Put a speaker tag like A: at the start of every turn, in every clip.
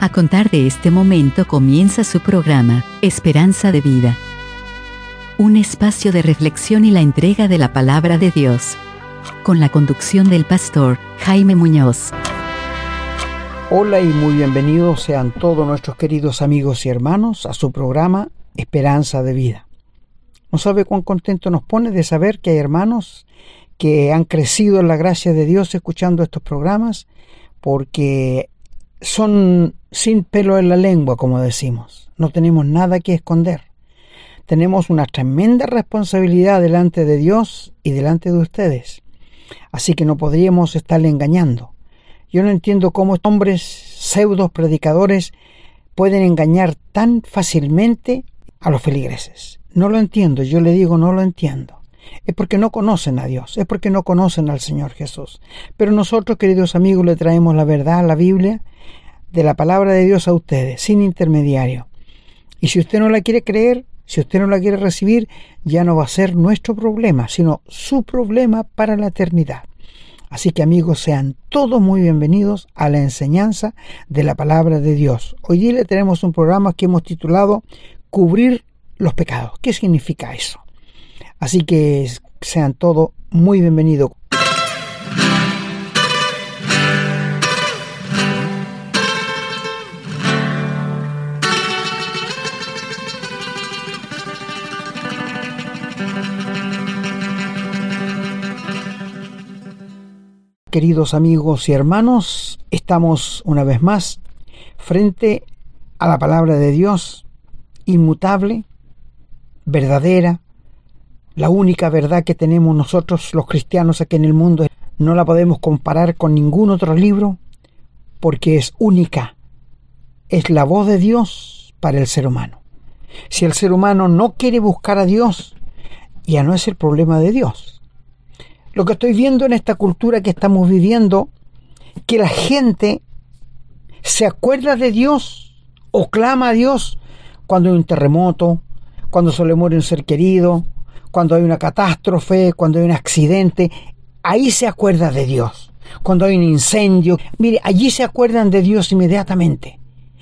A: A contar de este momento comienza su programa, Esperanza de Vida. Un espacio de reflexión y la entrega de la palabra de Dios. Con la conducción del pastor Jaime Muñoz.
B: Hola y muy bienvenidos sean todos nuestros queridos amigos y hermanos a su programa Esperanza de Vida. No sabe cuán contento nos pone de saber que hay hermanos que han crecido en la gracia de Dios escuchando estos programas porque son sin pelo en la lengua, como decimos. No tenemos nada que esconder. Tenemos una tremenda responsabilidad delante de Dios y delante de ustedes. Así que no podríamos estarle engañando. Yo no entiendo cómo hombres pseudos predicadores pueden engañar tan fácilmente a los feligreses. No lo entiendo, yo le digo no lo entiendo. Es porque no conocen a Dios, es porque no conocen al Señor Jesús. Pero nosotros, queridos amigos, le traemos la verdad, la Biblia, de la palabra de Dios a ustedes, sin intermediario. Y si usted no la quiere creer, si usted no la quiere recibir, ya no va a ser nuestro problema, sino su problema para la eternidad. Así que amigos, sean todos muy bienvenidos a la enseñanza de la palabra de Dios. Hoy día le tenemos un programa que hemos titulado Cubrir los pecados. ¿Qué significa eso? Así que sean todos muy bienvenidos. Queridos amigos y hermanos, estamos una vez más frente a la palabra de Dios, inmutable, verdadera, la única verdad que tenemos nosotros los cristianos aquí en el mundo. No la podemos comparar con ningún otro libro porque es única. Es la voz de Dios para el ser humano. Si el ser humano no quiere buscar a Dios, ya no es el problema de Dios lo que estoy viendo en esta cultura que estamos viviendo, que la gente se acuerda de Dios o clama a Dios cuando hay un terremoto, cuando se le muere un ser querido, cuando hay una catástrofe, cuando hay un accidente, ahí se acuerda de Dios. Cuando hay un incendio, mire, allí se acuerdan de Dios inmediatamente.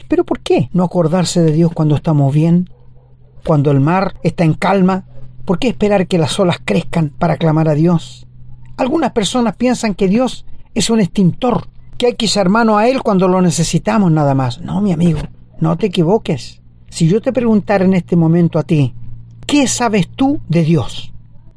B: Pero ¿por qué no acordarse de Dios cuando estamos bien? Cuando el mar está en calma, ¿por qué esperar que las olas crezcan para clamar a Dios? Algunas personas piensan que Dios es un extintor, que hay que echar mano a Él cuando lo necesitamos nada más. No, mi amigo, no te equivoques. Si yo te preguntara en este momento a ti, ¿qué sabes tú de Dios?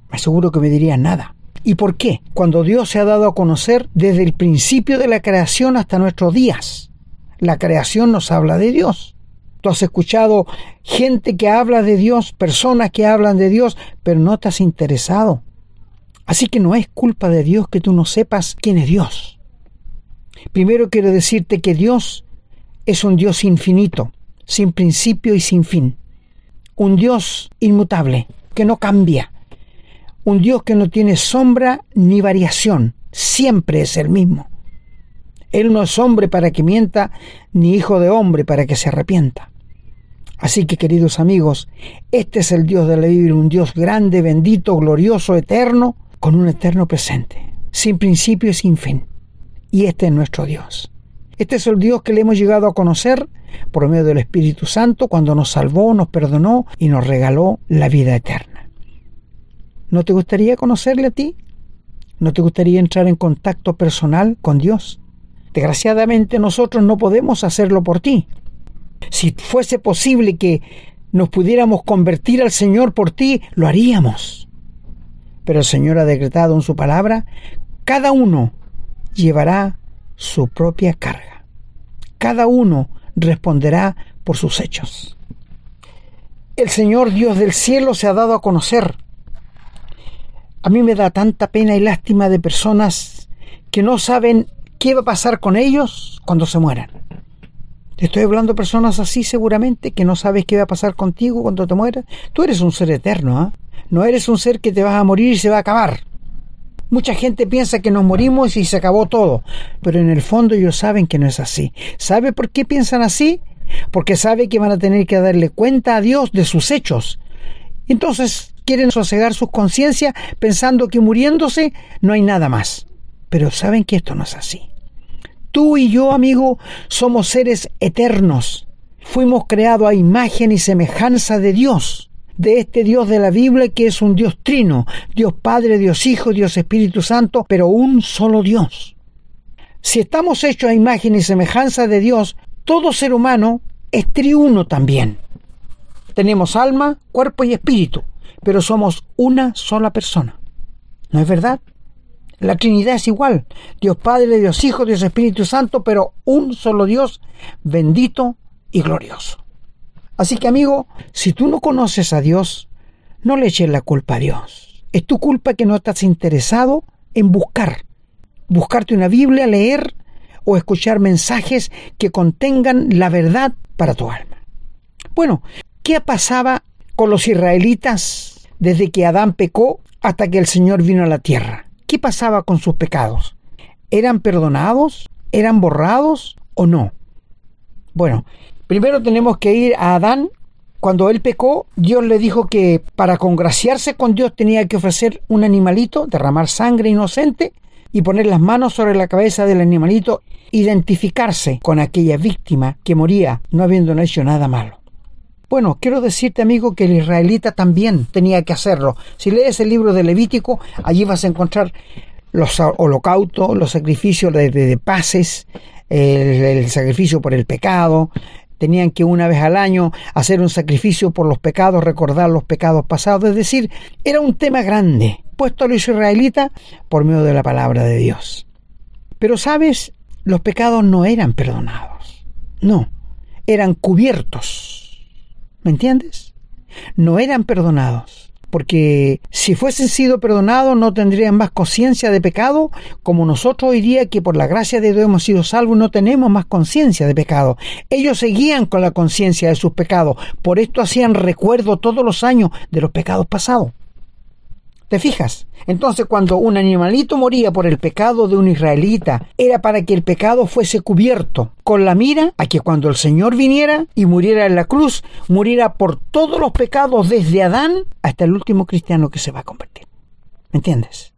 B: Me aseguro que me dirías nada. ¿Y por qué? Cuando Dios se ha dado a conocer desde el principio de la creación hasta nuestros días. La creación nos habla de Dios. Tú has escuchado gente que habla de Dios, personas que hablan de Dios, pero no te has interesado Así que no es culpa de Dios que tú no sepas quién es Dios. Primero quiero decirte que Dios es un Dios infinito, sin principio y sin fin. Un Dios inmutable, que no cambia. Un Dios que no tiene sombra ni variación, siempre es el mismo. Él no es hombre para que mienta, ni hijo de hombre para que se arrepienta. Así que, queridos amigos, este es el Dios de la Biblia, un Dios grande, bendito, glorioso, eterno, con un eterno presente, sin principio y sin fin. Y este es nuestro Dios. Este es el Dios que le hemos llegado a conocer por medio del Espíritu Santo cuando nos salvó, nos perdonó y nos regaló la vida eterna. ¿No te gustaría conocerle a ti? ¿No te gustaría entrar en contacto personal con Dios? Desgraciadamente nosotros no podemos hacerlo por ti. Si fuese posible que nos pudiéramos convertir al Señor por ti, lo haríamos. Pero el Señor ha decretado en su palabra, cada uno llevará su propia carga. Cada uno responderá por sus hechos. El Señor Dios del cielo se ha dado a conocer. A mí me da tanta pena y lástima de personas que no saben qué va a pasar con ellos cuando se mueran. Te estoy hablando de personas así seguramente que no sabes qué va a pasar contigo cuando te mueras. Tú eres un ser eterno, ¿ah? No eres un ser que te vas a morir y se va a acabar. Mucha gente piensa que nos morimos y se acabó todo, pero en el fondo ellos saben que no es así. ¿Sabe por qué piensan así? Porque sabe que van a tener que darle cuenta a Dios de sus hechos. Entonces quieren sosegar sus conciencias pensando que muriéndose no hay nada más. Pero saben que esto no es así. Tú y yo, amigo, somos seres eternos. Fuimos creados a imagen y semejanza de Dios, de este Dios de la Biblia que es un Dios trino, Dios Padre, Dios Hijo, Dios Espíritu Santo, pero un solo Dios. Si estamos hechos a imagen y semejanza de Dios, todo ser humano es triuno también. Tenemos alma, cuerpo y espíritu, pero somos una sola persona. ¿No es verdad? La Trinidad es igual. Dios Padre, Dios Hijo, Dios Espíritu Santo, pero un solo Dios bendito y glorioso. Así que amigo, si tú no conoces a Dios, no le eches la culpa a Dios. Es tu culpa que no estás interesado en buscar. Buscarte una Biblia, leer o escuchar mensajes que contengan la verdad para tu alma. Bueno, ¿qué pasaba con los israelitas desde que Adán pecó hasta que el Señor vino a la tierra? ¿Qué pasaba con sus pecados? ¿Eran perdonados? ¿Eran borrados o no? Bueno, primero tenemos que ir a Adán. Cuando él pecó, Dios le dijo que para congraciarse con Dios tenía que ofrecer un animalito, derramar sangre inocente y poner las manos sobre la cabeza del animalito, identificarse con aquella víctima que moría no habiendo hecho nada malo. Bueno, quiero decirte, amigo, que el israelita también tenía que hacerlo. Si lees el libro de Levítico, allí vas a encontrar los holocaustos, los sacrificios de, paces, el, el, sacrificio por el pecado. Tenían que una vez al año hacer un sacrificio por los pecados, recordar los pecados pasados. Es decir, era un tema grande, puesto a los israelitas por medio de la palabra de Dios. Pero sabes, los pecados no eran perdonados. No, eran cubiertos ¿Me entiendes? No eran perdonados, porque si fuesen sido perdonados no tendrían más conciencia de pecado, como nosotros hoy día que por la gracia de Dios hemos sido salvos no tenemos más conciencia de pecado. Ellos seguían con la conciencia de sus pecados, por esto hacían recuerdo todos los años de los pecados pasados. ¿Te fijas? Entonces cuando un animalito moría por el pecado de un israelita, era para que el pecado fuese cubierto, con la mira a que cuando el Señor viniera y muriera en la cruz, muriera por todos los pecados desde Adán hasta el último cristiano que se va a convertir. ¿Me entiendes?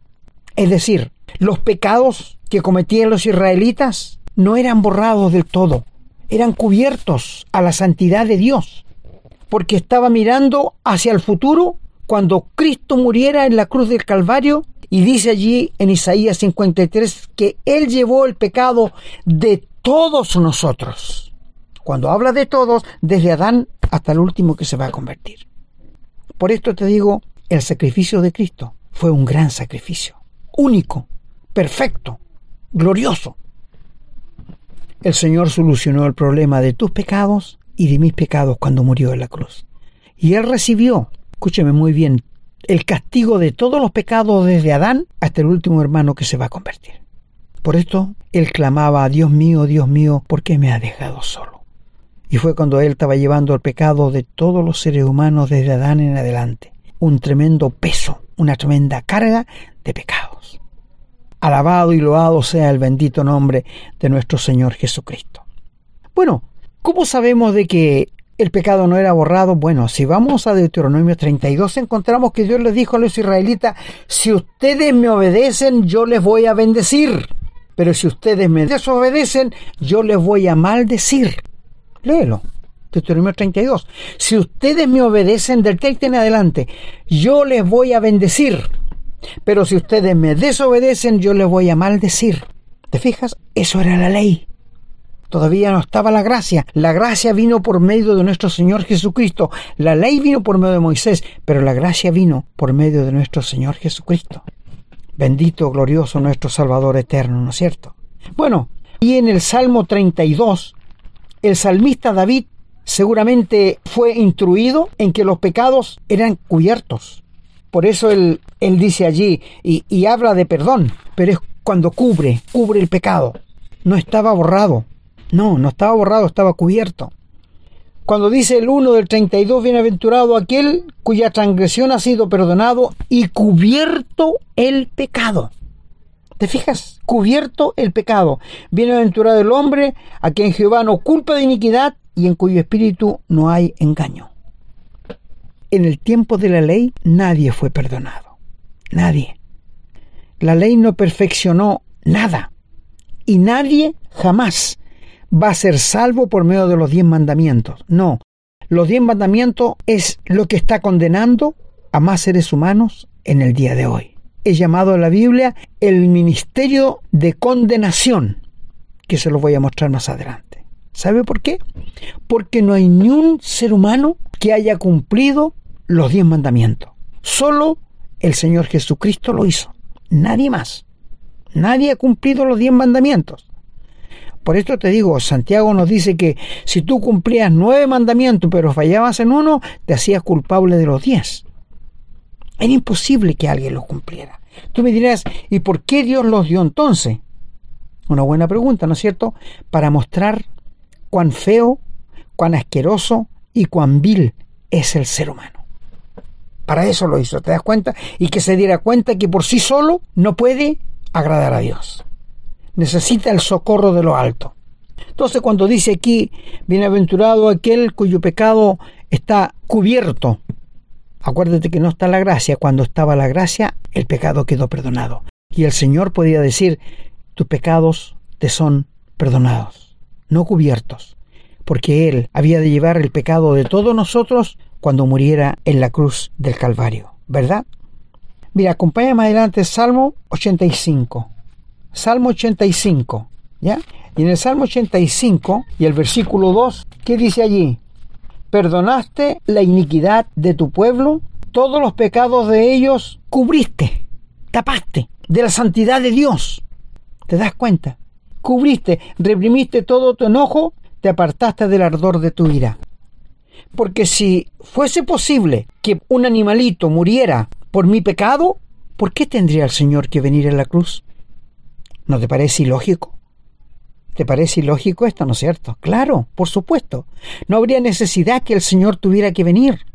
B: Es decir, los pecados que cometían los israelitas no eran borrados del todo, eran cubiertos a la santidad de Dios, porque estaba mirando hacia el futuro cuando Cristo muriera en la cruz del Calvario y dice allí en Isaías 53 que Él llevó el pecado de todos nosotros. Cuando habla de todos, desde Adán hasta el último que se va a convertir. Por esto te digo, el sacrificio de Cristo fue un gran sacrificio, único, perfecto, glorioso. El Señor solucionó el problema de tus pecados y de mis pecados cuando murió en la cruz. Y Él recibió escúcheme muy bien, el castigo de todos los pecados desde Adán hasta el último hermano que se va a convertir. Por esto él clamaba, Dios mío, Dios mío, ¿por qué me ha dejado solo? Y fue cuando él estaba llevando el pecado de todos los seres humanos desde Adán en adelante, un tremendo peso, una tremenda carga de pecados. Alabado y loado sea el bendito nombre de nuestro Señor Jesucristo. Bueno, ¿cómo sabemos de que el pecado no era borrado. Bueno, si vamos a Deuteronomio 32, encontramos que Dios les dijo a los israelitas, si ustedes me obedecen, yo les voy a bendecir. Pero si ustedes me desobedecen, yo les voy a maldecir. Léelo. Deuteronomio 32. Si ustedes me obedecen del 30 en adelante, yo les voy a bendecir. Pero si ustedes me desobedecen, yo les voy a maldecir. ¿Te fijas? Eso era la ley. Todavía no estaba la gracia. La gracia vino por medio de nuestro Señor Jesucristo. La ley vino por medio de Moisés, pero la gracia vino por medio de nuestro Señor Jesucristo. Bendito, glorioso nuestro Salvador eterno, ¿no es cierto? Bueno, y en el Salmo 32, el salmista David seguramente fue instruido en que los pecados eran cubiertos. Por eso él, él dice allí y, y habla de perdón, pero es cuando cubre, cubre el pecado. No estaba borrado, no, no estaba borrado, estaba cubierto. Cuando dice el 1 del 32, bienaventurado aquel cuya transgresión ha sido perdonado y cubierto el pecado. ¿Te fijas? Cubierto el pecado. Bienaventurado el hombre a quien Jehová no culpa de iniquidad y en cuyo espíritu no hay engaño. En el tiempo de la ley nadie fue perdonado. Nadie. La ley no perfeccionó nada y nadie jamás va a ser salvo por medio de los diez mandamientos. No, los diez mandamientos es lo que está condenando a más seres humanos en el día de hoy. Es llamado en la Biblia el ministerio de condenación, que se lo voy a mostrar más adelante. ¿Sabe por qué? Porque no hay ni un ser humano que haya cumplido los diez mandamientos. Solo el Señor Jesucristo lo hizo. Nadie más. Nadie ha cumplido los diez mandamientos. Por esto te digo, Santiago nos dice que si tú cumplías nueve mandamientos pero fallabas en uno, te hacías culpable de los diez. Era imposible que alguien los cumpliera. Tú me dirás, ¿y por qué Dios los dio entonces? Una buena pregunta, ¿no es cierto? Para mostrar cuán feo, cuán asqueroso y cuán vil es el ser humano. Para eso lo hizo, ¿te das cuenta? Y que se diera cuenta que por sí solo no puede agradar a Dios necesita el socorro de lo alto. Entonces cuando dice aquí, bienaventurado aquel cuyo pecado está cubierto, acuérdate que no está la gracia, cuando estaba la gracia, el pecado quedó perdonado. Y el Señor podía decir, tus pecados te son perdonados, no cubiertos, porque Él había de llevar el pecado de todos nosotros cuando muriera en la cruz del Calvario, ¿verdad? Mira, acompáñame adelante Salmo 85. Salmo 85, ¿ya? Y en el Salmo 85 y el versículo 2, ¿qué dice allí? Perdonaste la iniquidad de tu pueblo, todos los pecados de ellos cubriste, tapaste, de la santidad de Dios. ¿Te das cuenta? Cubriste, reprimiste todo tu enojo, te apartaste del ardor de tu ira. Porque si fuese posible que un animalito muriera por mi pecado, ¿por qué tendría el Señor que venir a la cruz? ¿No te parece ilógico? ¿Te parece ilógico esto, no es cierto? Claro, por supuesto. No habría necesidad que el Señor tuviera que venir.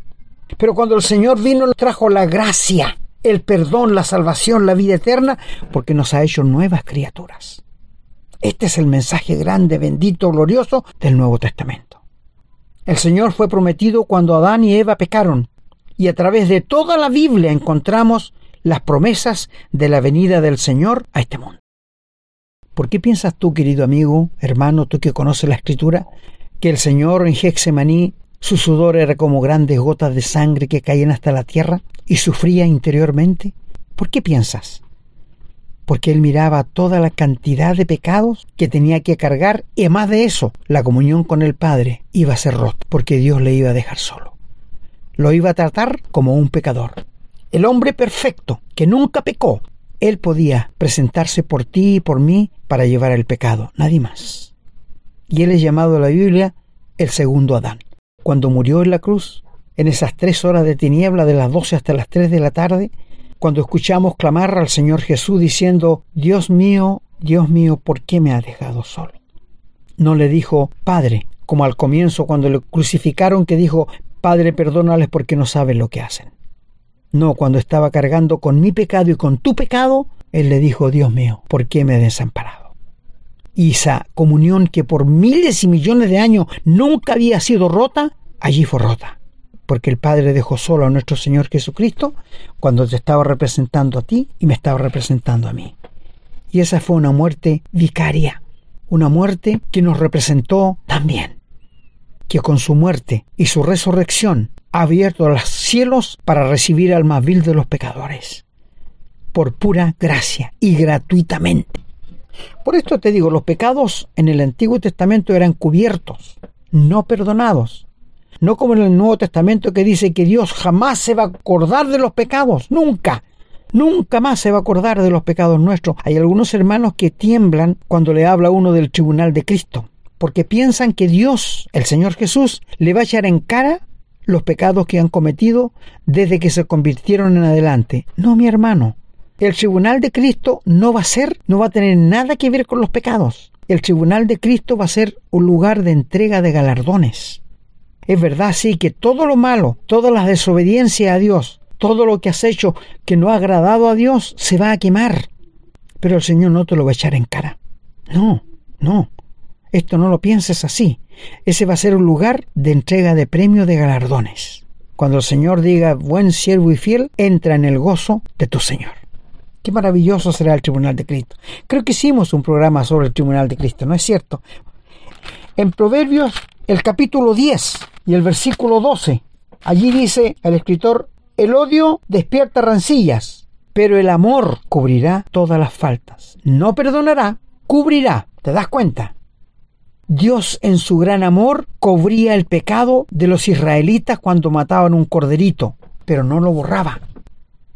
B: Pero cuando el Señor vino, trajo la gracia, el perdón, la salvación, la vida eterna, porque nos ha hecho nuevas criaturas. Este es el mensaje grande, bendito, glorioso del Nuevo Testamento. El Señor fue prometido cuando Adán y Eva pecaron, y a través de toda la Biblia encontramos las promesas de la venida del Señor a este mundo. ¿Por qué piensas tú, querido amigo, hermano, tú que conoces la escritura, que el Señor en Hexemaní, su sudor era como grandes gotas de sangre que caían hasta la tierra y sufría interiormente? ¿Por qué piensas? Porque él miraba toda la cantidad de pecados que tenía que cargar y más de eso, la comunión con el Padre iba a ser rota porque Dios le iba a dejar solo. Lo iba a tratar como un pecador. El hombre perfecto, que nunca pecó, él podía presentarse por ti y por mí para llevar el pecado, nadie más. Y Él es llamado en la Biblia el segundo Adán. Cuando murió en la cruz, en esas tres horas de tiniebla de las doce hasta las tres de la tarde, cuando escuchamos clamar al Señor Jesús diciendo, Dios mío, Dios mío, ¿por qué me has dejado solo? No le dijo, Padre, como al comienzo cuando le crucificaron que dijo, Padre, perdónales porque no saben lo que hacen. No, cuando estaba cargando con mi pecado y con tu pecado, Él le dijo, Dios mío, ¿por qué me he desamparado? Y esa comunión que por miles y millones de años nunca había sido rota, allí fue rota. Porque el Padre dejó solo a nuestro Señor Jesucristo cuando te estaba representando a ti y me estaba representando a mí. Y esa fue una muerte vicaria, una muerte que nos representó también. Que con su muerte y su resurrección ha abierto los cielos para recibir al más vil de los pecadores, por pura gracia y gratuitamente. Por esto te digo, los pecados en el Antiguo Testamento eran cubiertos, no perdonados. No como en el Nuevo Testamento que dice que Dios jamás se va a acordar de los pecados, nunca. Nunca más se va a acordar de los pecados nuestros. Hay algunos hermanos que tiemblan cuando le habla uno del tribunal de Cristo, porque piensan que Dios, el Señor Jesús, le va a echar en cara los pecados que han cometido desde que se convirtieron en adelante. No, mi hermano. El tribunal de Cristo no va a ser, no va a tener nada que ver con los pecados. El tribunal de Cristo va a ser un lugar de entrega de galardones. Es verdad, sí, que todo lo malo, toda la desobediencia a Dios, todo lo que has hecho que no ha agradado a Dios, se va a quemar. Pero el Señor no te lo va a echar en cara. No, no. Esto no lo pienses así. Ese va a ser un lugar de entrega de premio de galardones. Cuando el Señor diga, buen siervo y fiel, entra en el gozo de tu Señor. Qué maravilloso será el tribunal de Cristo. Creo que hicimos un programa sobre el tribunal de Cristo, ¿no es cierto? En Proverbios, el capítulo 10 y el versículo 12, allí dice el escritor, el odio despierta rancillas, pero el amor cubrirá todas las faltas. No perdonará, cubrirá. ¿Te das cuenta? Dios en su gran amor cubría el pecado de los israelitas cuando mataban un corderito, pero no lo borraba.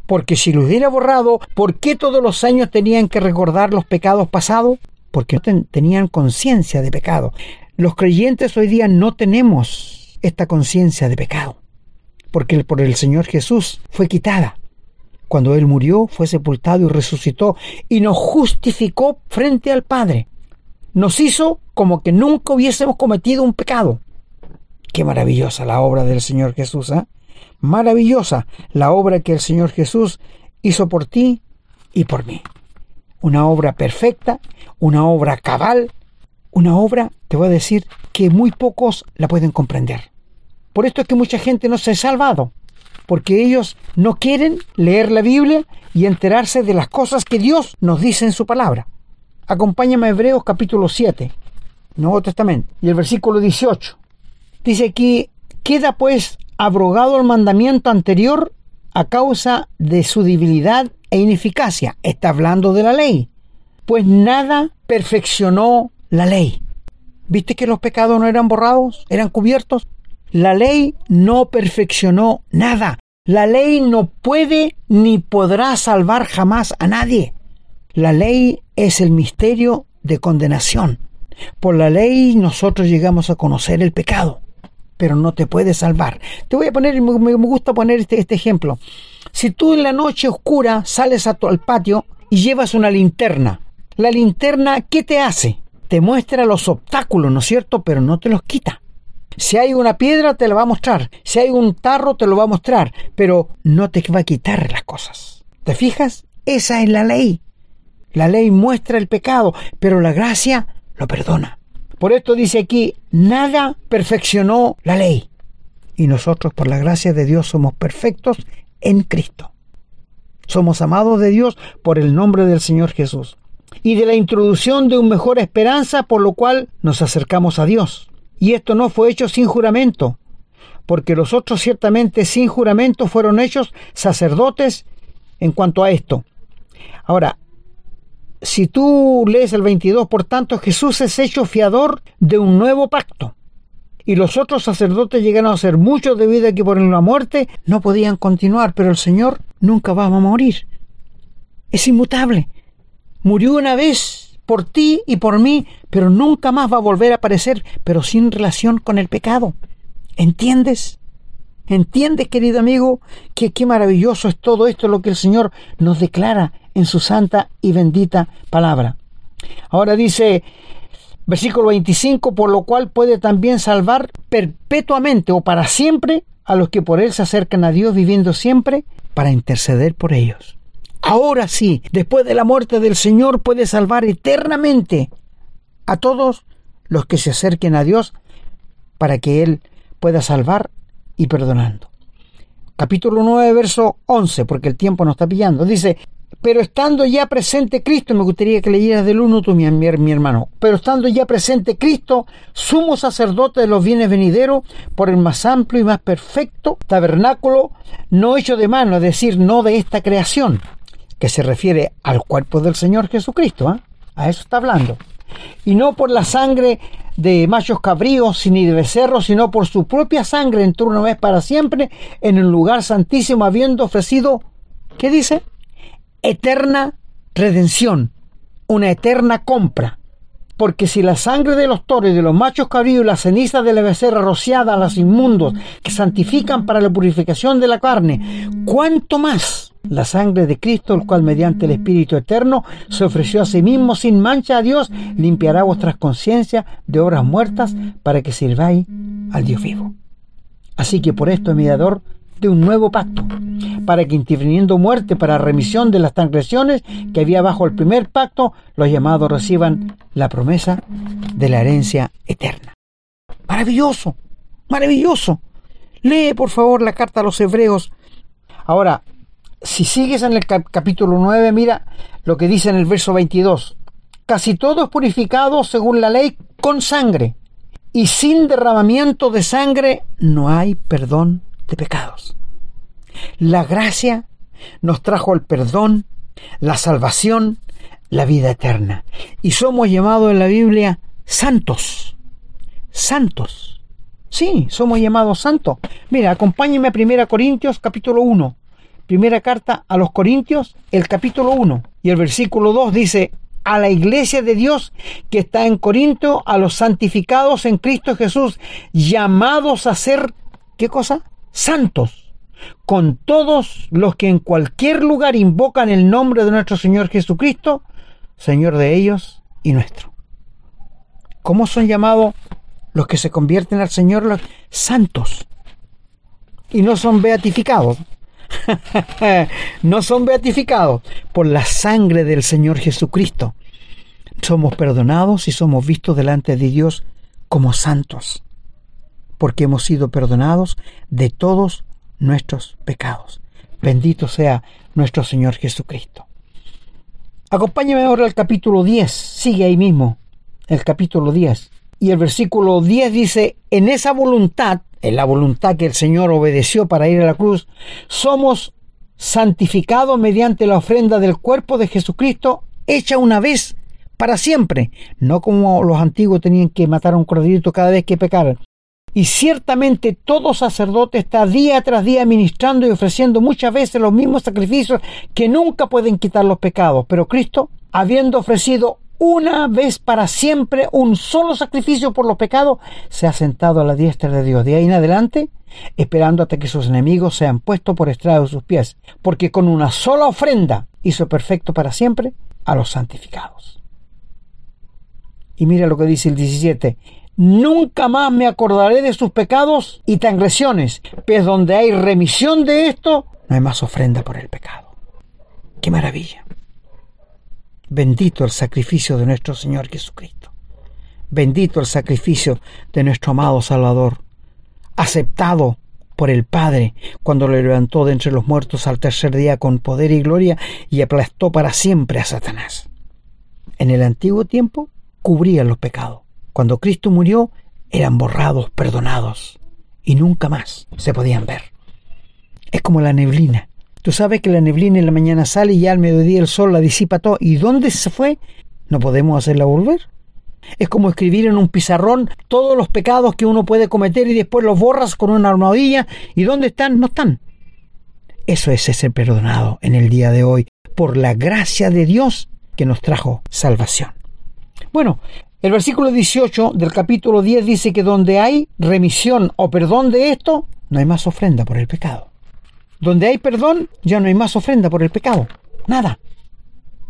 B: Porque si lo hubiera borrado, ¿por qué todos los años tenían que recordar los pecados pasados? Porque no tenían conciencia de pecado. Los creyentes hoy día no tenemos esta conciencia de pecado, porque por el Señor Jesús fue quitada. Cuando Él murió, fue sepultado y resucitó y nos justificó frente al Padre. Nos hizo como que nunca hubiésemos cometido un pecado. Qué maravillosa la obra del Señor Jesús, ¿eh? Maravillosa la obra que el Señor Jesús hizo por ti y por mí. Una obra perfecta, una obra cabal, una obra, te voy a decir, que muy pocos la pueden comprender. Por esto es que mucha gente no se ha salvado, porque ellos no quieren leer la Biblia y enterarse de las cosas que Dios nos dice en su palabra. Acompáñame a Hebreos capítulo 7, Nuevo Testamento, y el versículo 18. Dice aquí, queda pues abrogado el mandamiento anterior a causa de su debilidad e ineficacia. Está hablando de la ley. Pues nada perfeccionó la ley. ¿Viste que los pecados no eran borrados? ¿Eran cubiertos? La ley no perfeccionó nada. La ley no puede ni podrá salvar jamás a nadie. La ley es el misterio de condenación. Por la ley nosotros llegamos a conocer el pecado, pero no te puede salvar. Te voy a poner, me gusta poner este, este ejemplo. Si tú en la noche oscura sales a tu, al patio y llevas una linterna, la linterna, ¿qué te hace? te muestra los obstáculos, ¿no es cierto? Pero no te los quita. Si hay una piedra, te la va a mostrar. Si hay un tarro, te lo va a mostrar. Pero no te va a quitar las cosas. ¿Te fijas? Esa es la ley. La ley muestra el pecado, pero la gracia lo perdona. Por esto dice aquí, nada perfeccionó la ley. Y nosotros, por la gracia de Dios, somos perfectos en Cristo. Somos amados de Dios por el nombre del Señor Jesús y de la introducción de una mejor esperanza por lo cual nos acercamos a Dios. Y esto no fue hecho sin juramento, porque los otros ciertamente sin juramento fueron hechos sacerdotes en cuanto a esto. Ahora, si tú lees el 22, por tanto, Jesús es hecho fiador de un nuevo pacto. Y los otros sacerdotes llegaron a ser muchos debido a que por la muerte no podían continuar, pero el Señor nunca va a morir. Es inmutable. Murió una vez por ti y por mí, pero nunca más va a volver a aparecer, pero sin relación con el pecado. ¿Entiendes? ¿Entiendes, querido amigo, que qué maravilloso es todo esto lo que el Señor nos declara en su santa y bendita palabra? Ahora dice, versículo 25, por lo cual puede también salvar perpetuamente o para siempre a los que por Él se acercan a Dios viviendo siempre para interceder por ellos. Ahora sí, después de la muerte del Señor, puede salvar eternamente a todos los que se acerquen a Dios para que Él pueda salvar y perdonando. Capítulo 9, verso 11, porque el tiempo nos está pillando. Dice, pero estando ya presente Cristo, me gustaría que leyeras del uno tú, mi, mi, hermano, pero estando ya presente Cristo, sumo sacerdote de los bienes venideros, por el más amplio y más perfecto tabernáculo, no hecho de mano, es decir, no de esta creación, que se refiere al cuerpo del Señor Jesucristo. ¿ah? A eso está hablando. Y no por la sangre de machos cabríos ni de becerros, sino por su propia sangre entró una vez para siempre en el lugar santísimo, habiendo ofrecido, ¿qué dice? Eterna redención, una eterna compra. Porque si la sangre de los toros de los machos cabríos y la ceniza de la becerra rociada a los inmundos que santifican para la purificación de la carne, ¿cuánto más? la sangre de Cristo, el cual mediante el Espíritu Eterno se ofreció a sí mismo sin mancha a Dios, limpiará vuestras conciencias de obras muertas para que sirváis al Dios vivo. Así que por esto es mediador de un nuevo pacto, para que interviniendo muerte para remisión de las transgresiones que había bajo el primer pacto, los llamados reciban la promesa de la herencia eterna. Maravilloso, maravilloso. Lee por favor la carta a los hebreos. Ahora, si sigues en el capítulo 9, mira lo que dice en el verso 22. Casi todo es purificado según la ley con sangre, y sin derramamiento de sangre no hay perdón de pecados. La gracia nos trajo el perdón, la salvación, la vida eterna. Y somos llamados en la Biblia santos. Santos. Sí, somos llamados santos. Mira, acompáñeme a 1 Corintios capítulo 1. Primera carta a los Corintios, el capítulo 1. Y el versículo 2 dice, a la iglesia de Dios que está en Corinto, a los santificados en Cristo Jesús, llamados a ser, ¿qué cosa? Santos, con todos los que en cualquier lugar invocan el nombre de nuestro Señor Jesucristo, Señor de ellos y nuestro. ¿Cómo son llamados los que se convierten al Señor los santos? Y no son beatificados. no son beatificados por la sangre del Señor Jesucristo. Somos perdonados y somos vistos delante de Dios como santos, porque hemos sido perdonados de todos nuestros pecados. Bendito sea nuestro Señor Jesucristo. Acompáñame ahora al capítulo 10, sigue ahí mismo, el capítulo 10. Y el versículo 10 dice, en esa voluntad en la voluntad que el Señor obedeció para ir a la cruz, somos santificados mediante la ofrenda del cuerpo de Jesucristo hecha una vez para siempre, no como los antiguos tenían que matar a un corderito cada vez que pecaran. Y ciertamente todo sacerdote está día tras día ministrando y ofreciendo muchas veces los mismos sacrificios que nunca pueden quitar los pecados, pero Cristo, habiendo ofrecido una vez para siempre un solo sacrificio por los pecados, se ha sentado a la diestra de Dios. De ahí en adelante, esperando hasta que sus enemigos sean puestos por estrado de sus pies, porque con una sola ofrenda hizo perfecto para siempre a los santificados. Y mira lo que dice el 17. Nunca más me acordaré de sus pecados y transgresiones, pues donde hay remisión de esto, no hay más ofrenda por el pecado. ¡Qué maravilla! Bendito el sacrificio de nuestro Señor Jesucristo. Bendito el sacrificio de nuestro amado Salvador, aceptado por el Padre cuando lo levantó de entre los muertos al tercer día con poder y gloria y aplastó para siempre a Satanás. En el antiguo tiempo cubrían los pecados. Cuando Cristo murió eran borrados, perdonados y nunca más se podían ver. Es como la neblina Tú sabes que la neblina en la mañana sale y ya al mediodía el sol la disipa todo. ¿Y dónde se fue? No podemos hacerla volver. Es como escribir en un pizarrón todos los pecados que uno puede cometer y después los borras con una armadilla. ¿Y dónde están? No están. Eso es ser perdonado en el día de hoy por la gracia de Dios que nos trajo salvación. Bueno, el versículo 18 del capítulo 10 dice que donde hay remisión o perdón de esto, no hay más ofrenda por el pecado. Donde hay perdón, ya no hay más ofrenda por el pecado. Nada.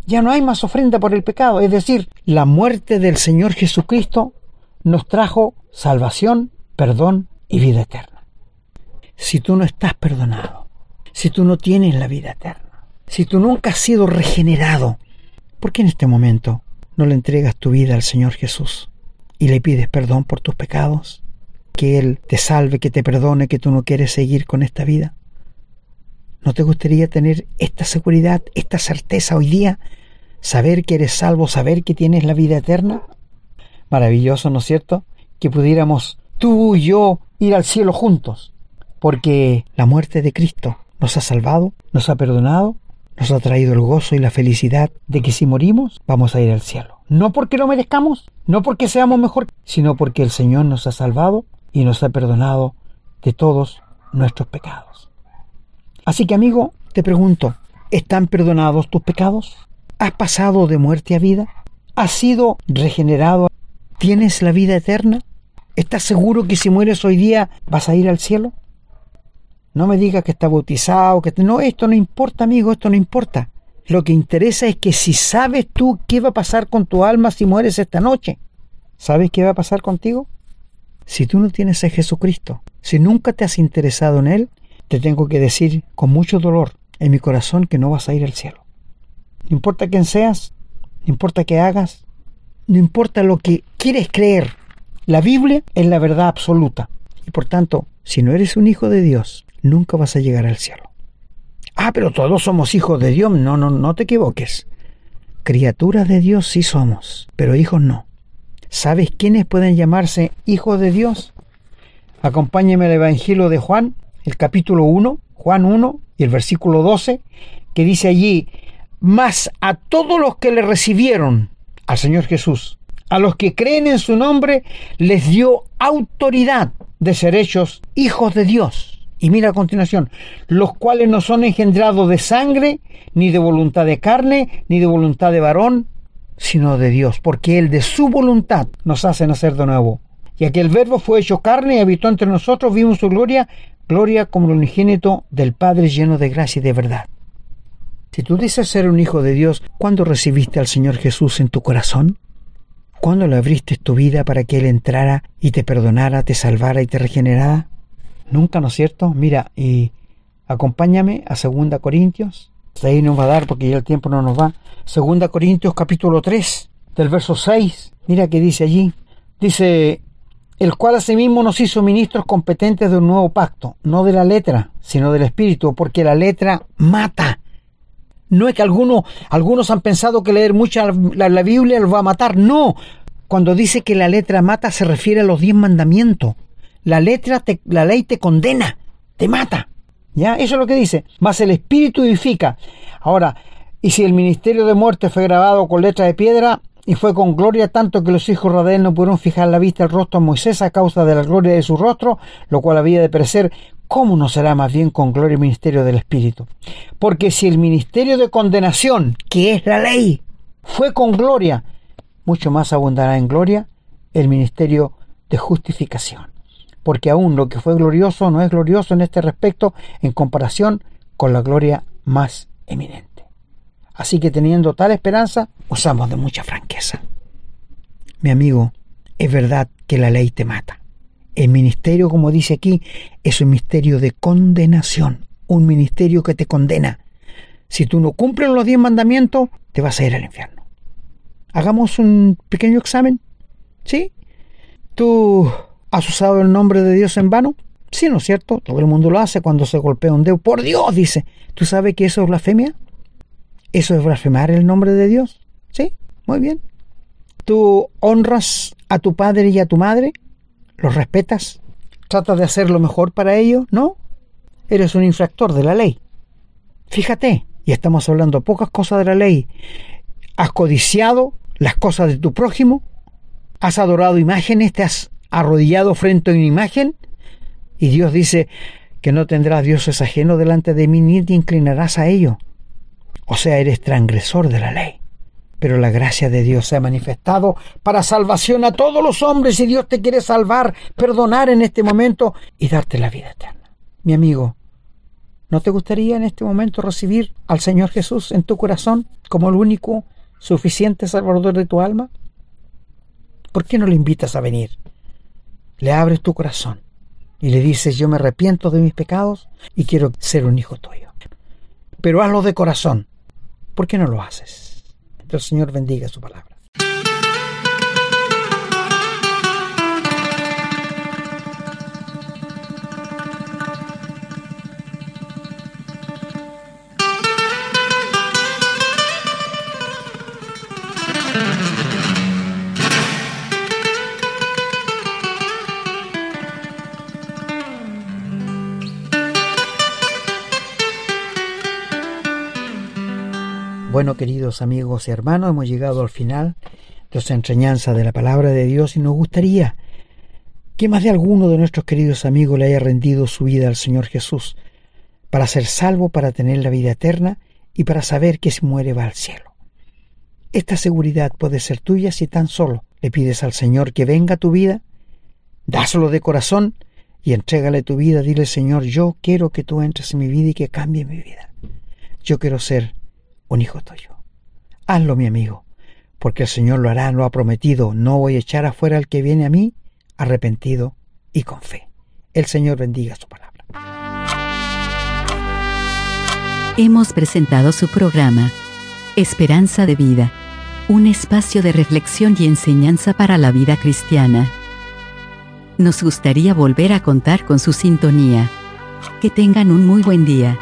B: Ya no hay más ofrenda por el pecado. Es decir, la muerte del Señor Jesucristo nos trajo salvación, perdón y vida eterna. Si tú no estás perdonado, si tú no tienes la vida eterna, si tú nunca has sido regenerado, ¿por qué en este momento no le entregas tu vida al Señor Jesús y le pides perdón por tus pecados? Que Él te salve, que te perdone, que tú no quieres seguir con esta vida. ¿No te gustaría tener esta seguridad, esta certeza hoy día? Saber que eres salvo, saber que tienes la vida eterna. Maravilloso, ¿no es cierto? Que pudiéramos tú y yo ir al cielo juntos, porque la muerte de Cristo nos ha salvado, nos ha perdonado, nos ha traído el gozo y la felicidad de que si morimos vamos a ir al cielo. No porque lo merezcamos, no porque seamos mejor, sino porque el Señor nos ha salvado y nos ha perdonado de todos nuestros pecados. Así que amigo, te pregunto, ¿están perdonados tus pecados? ¿Has pasado de muerte a vida? ¿Has sido regenerado? ¿Tienes la vida eterna? ¿Estás seguro que si mueres hoy día vas a ir al cielo? No me digas que está bautizado, que no, esto no importa, amigo, esto no importa. Lo que interesa es que si sabes tú qué va a pasar con tu alma si mueres esta noche, ¿sabes qué va a pasar contigo? Si tú no tienes a Jesucristo, si nunca te has interesado en Él, te tengo que decir con mucho dolor en mi corazón que no vas a ir al cielo. No importa quién seas, no importa qué hagas, no importa lo que quieres creer, la Biblia es la verdad absoluta. Y por tanto, si no eres un hijo de Dios, nunca vas a llegar al cielo. Ah, pero todos somos hijos de Dios. No, no, no te equivoques. Criaturas de Dios sí somos, pero hijos no. ¿Sabes quiénes pueden llamarse hijos de Dios? Acompáñeme al Evangelio de Juan, el capítulo 1, Juan 1 y el versículo 12, que dice allí, mas a todos los que le recibieron al Señor Jesús, a los que creen en su nombre, les dio autoridad de ser hechos hijos de Dios. Y mira a continuación, los cuales no son engendrados de sangre, ni de voluntad de carne, ni de voluntad de varón, sino de Dios, porque Él de su voluntad nos hace nacer de nuevo. Y aquel verbo fue hecho carne y habitó entre nosotros, vimos su gloria, gloria como el unigénito del Padre lleno de gracia y de verdad. Si tú dices ser un hijo de Dios, ¿cuándo recibiste al Señor Jesús en tu corazón? ¿Cuándo le abriste tu vida para que Él entrara y te perdonara, te salvara y te regenerara? Nunca, ¿no es cierto? Mira, y acompáñame a 2 Corintios. Ahí nos va a dar porque ya el tiempo no nos va. 2 Corintios capítulo 3, del verso 6. Mira que dice allí. Dice, el cual asimismo nos hizo ministros competentes de un nuevo pacto, no de la letra, sino del espíritu, porque la letra mata. No es que algunos, algunos han pensado que leer mucha la, la Biblia los va a matar. No. Cuando dice que la letra mata se refiere a los diez mandamientos. La letra, la ley te condena, te mata. ¿Ya? Eso es lo que dice. Más el espíritu edifica. Ahora, y si el ministerio de muerte fue grabado con letra de piedra y fue con gloria tanto que los hijos de Israel no pudieron fijar la vista al rostro a Moisés a causa de la gloria de su rostro, lo cual había de perecer, ¿cómo no será más bien con gloria el ministerio del Espíritu? Porque si el ministerio de condenación, que es la ley, fue con gloria, mucho más abundará en gloria el ministerio de justificación porque aún lo que fue glorioso no es glorioso en este respecto en comparación con la gloria más eminente. Así que teniendo tal esperanza, usamos de mucha franqueza. Mi amigo, es verdad que la ley te mata. El ministerio, como dice aquí, es un misterio de condenación, un ministerio que te condena. Si tú no cumples los diez mandamientos, te vas a ir al infierno. Hagamos un pequeño examen. ¿Sí? Tú ¿Has usado el nombre de Dios en vano? Sí, ¿no es cierto? Todo el mundo lo hace cuando se golpea un dedo. Por Dios, dice. ¿Tú sabes que eso es blasfemia? ¿Eso es blasfemar el nombre de Dios? Sí, muy bien. ¿Tú honras a tu padre y a tu madre? ¿Los respetas? ¿Tratas de hacer lo mejor para ellos? No. Eres un infractor de la ley. Fíjate, y estamos hablando pocas cosas de la ley. ¿Has codiciado las cosas de tu prójimo? ¿Has adorado imágenes? ¿Te has arrodillado frente a una imagen y Dios dice que no tendrás dioses ajenos delante de mí ni te inclinarás a ello. O sea, eres transgresor de la ley. Pero la gracia de Dios se ha manifestado para salvación a todos los hombres y Dios te quiere salvar, perdonar en este momento y darte la vida eterna. Mi amigo, ¿no te gustaría en este momento recibir al Señor Jesús en tu corazón como el único suficiente salvador de tu alma? ¿Por qué no le invitas a venir? Le abres tu corazón y le dices, yo me arrepiento de mis pecados y quiero ser un hijo tuyo. Pero hazlo de corazón. ¿Por qué no lo haces? El Señor bendiga su palabra. Bueno, queridos amigos y hermanos, hemos llegado al final de nuestra enseñanza de la palabra de Dios y nos gustaría que más de alguno de nuestros queridos amigos le haya rendido su vida al Señor Jesús para ser salvo, para tener la vida eterna y para saber que si muere va al cielo. Esta seguridad puede ser tuya si tan solo le pides al Señor que venga a tu vida, dáselo de corazón y entrégale tu vida, dile Señor, yo quiero que tú entres en mi vida y que cambie mi vida. Yo quiero ser un hijo tuyo. Hazlo, mi amigo, porque el Señor lo hará, lo ha prometido. No voy a echar afuera al que viene a mí arrepentido y con fe. El Señor bendiga su palabra.
A: Hemos presentado su programa, Esperanza de Vida, un espacio de reflexión y enseñanza para la vida cristiana. Nos gustaría volver a contar con su sintonía. Que tengan un muy buen día.